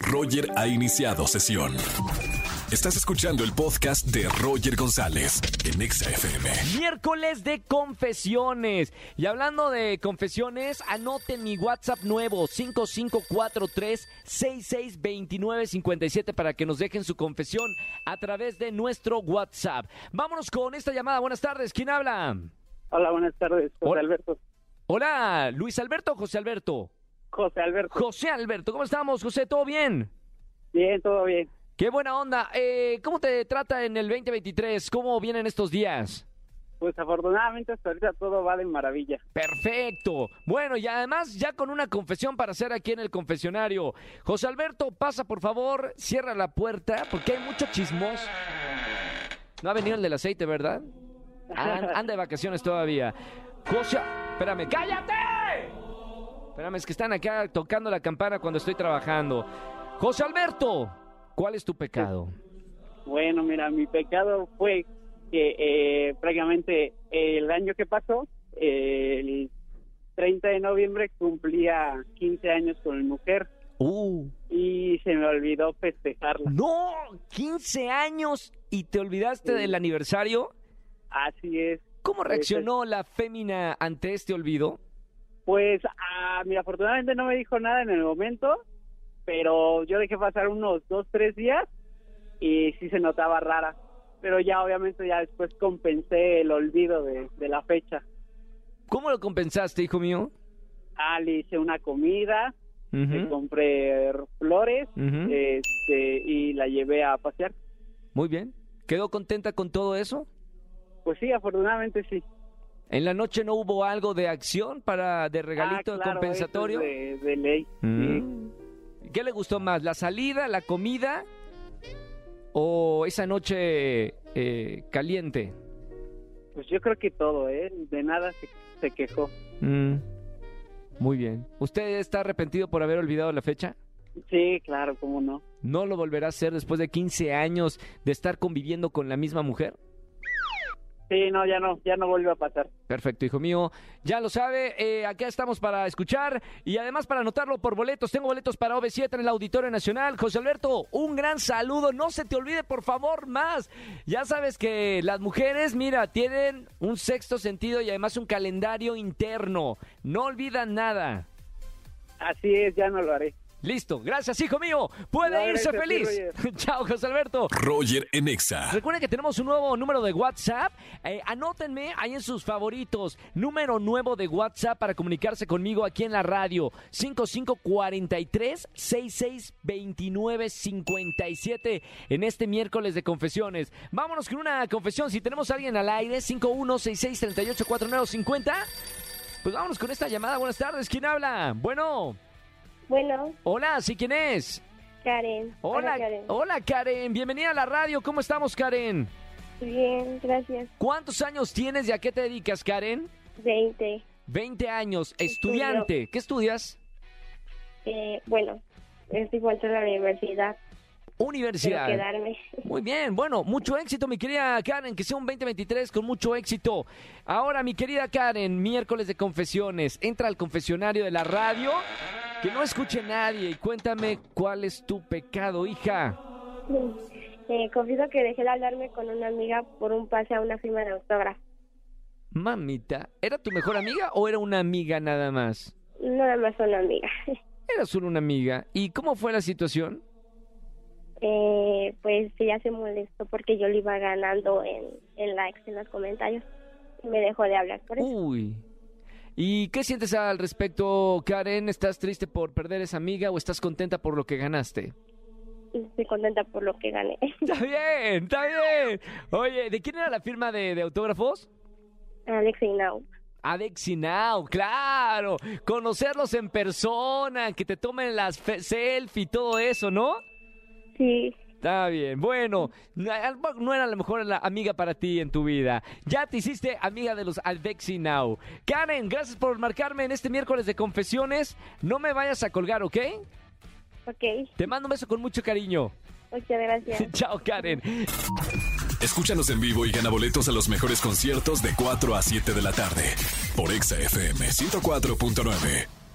Roger ha iniciado sesión. Estás escuchando el podcast de Roger González en Exa FM. Miércoles de confesiones. Y hablando de confesiones, anoten mi WhatsApp nuevo 5543-662957 para que nos dejen su confesión a través de nuestro WhatsApp. Vámonos con esta llamada. Buenas tardes. ¿Quién habla? Hola, buenas tardes, José Hola. Alberto. Hola, Luis Alberto o José Alberto. José Alberto. José Alberto, ¿cómo estamos, José? ¿Todo bien? Bien, todo bien. Qué buena onda. Eh, ¿Cómo te trata en el 2023? ¿Cómo vienen estos días? Pues afortunadamente hasta ahorita todo va de maravilla. Perfecto. Bueno, y además ya con una confesión para hacer aquí en el confesionario. José Alberto, pasa por favor, cierra la puerta porque hay mucho chismos. No ha venido el del aceite, ¿verdad? An- anda de vacaciones todavía. José, espérame, cállate. Espérame, es que están acá tocando la campana cuando estoy trabajando. José Alberto, ¿cuál es tu pecado? Bueno, mira, mi pecado fue que eh, prácticamente el año que pasó, eh, el 30 de noviembre, cumplía 15 años con mi mujer Uh, y se me olvidó festejarla. no, 15 años y te olvidaste Sí. del aniversario. Así es. ¿Cómo reaccionó la fémina ante este olvido? Pues, ah, mira, afortunadamente no me dijo nada en el momento, pero yo dejé pasar unos dos, tres días y sí se notaba rara. Pero ya obviamente ya después compensé el olvido de, de la fecha. ¿Cómo lo compensaste, hijo mío? Ah, le hice una comida, le compré flores este, y la llevé a pasear. Muy bien. ¿Quedó contenta con todo eso? Pues sí, afortunadamente sí. ¿En la noche no hubo algo de acción para de regalito Ah, claro, compensatorio? es de, de ley. sí. Mm. ¿Qué le gustó más, la salida, la comida o esa noche eh, caliente? Pues yo creo que todo, ¿eh? De nada se, se quejó. Mm. Muy bien. ¿Usted está arrepentido por haber olvidado la fecha? Sí, claro, cómo no. ¿No lo volverá a hacer después de 15 años de estar conviviendo con la misma mujer? Sí, no, ya no, ya no volvió a pasar. Perfecto, hijo mío. Ya lo sabe, eh, acá estamos para escuchar y además para anotarlo por boletos. Tengo boletos para OV7 en el Auditorio Nacional. José Alberto, un gran saludo. No se te olvide, por favor, más. Ya sabes que las mujeres, mira, tienen un sexto sentido y además un calendario interno. No olvidan nada. Así es, ya no lo haré. Listo, gracias, hijo mío. Puede irse feliz. Chao, José Alberto. Roger en Exa. Recuerden que tenemos un nuevo número de WhatsApp. Eh, anótenme ahí en sus favoritos. Número nuevo de WhatsApp para comunicarse conmigo aquí en la radio. 5543-6629-57 en este miércoles de confesiones. Vámonos con una confesión. Si tenemos a alguien al aire, 5166384950. Pues vámonos con esta llamada. Buenas tardes. ¿Quién habla? Bueno. Bueno, Hola, ¿sí quién es? Karen. Hola, Karen. hola Karen. Bienvenida a la radio. ¿Cómo estamos, Karen? Bien, gracias. ¿Cuántos años tienes y a qué te dedicas, Karen? 20. 20 años, estudiante. ¿Qué estudias? Eh, bueno, estoy vuelta a la universidad. Quiero Universidad. quedarme. Muy bien, bueno, mucho éxito, mi querida Karen, que sea un 2023 con mucho éxito. Ahora, mi querida Karen, miércoles de confesiones, entra al confesionario de la radio, que no escuche nadie y cuéntame cuál es tu pecado, hija. Eh, confieso que dejé de hablarme con una amiga por un pase a una firma de autógrafo. Mamita, ¿era tu mejor amiga o era una amiga nada más? Nada más una amiga. Era solo una amiga. ¿Y cómo fue la situación? Eh, pues ella se molestó porque yo le iba ganando en, en likes en los comentarios. Y me dejó de hablar por eso. Uy. ¿Y qué sientes al respecto, Karen? ¿Estás triste por perder esa amiga o estás contenta por lo que ganaste? Estoy contenta por lo que gané. Está bien, está bien. Oye, ¿de quién era la firma de, de autógrafos? Alex y Now. Adexinao, claro. Conocerlos en persona, que te tomen las fe- selfie y todo eso, ¿no? Sí, Está bien, bueno, no era a lo mejor la amiga para ti en tu vida. Ya te hiciste amiga de los Adexi Now. Karen, gracias por marcarme en este miércoles de confesiones. No me vayas a colgar, ¿ok? ok. Te mando un beso con mucho cariño. Muchas gracias. Chao, Karen. Escúchanos en vivo y gana boletos a los mejores conciertos de 4 a 7 de la tarde por Exa FM 104.9.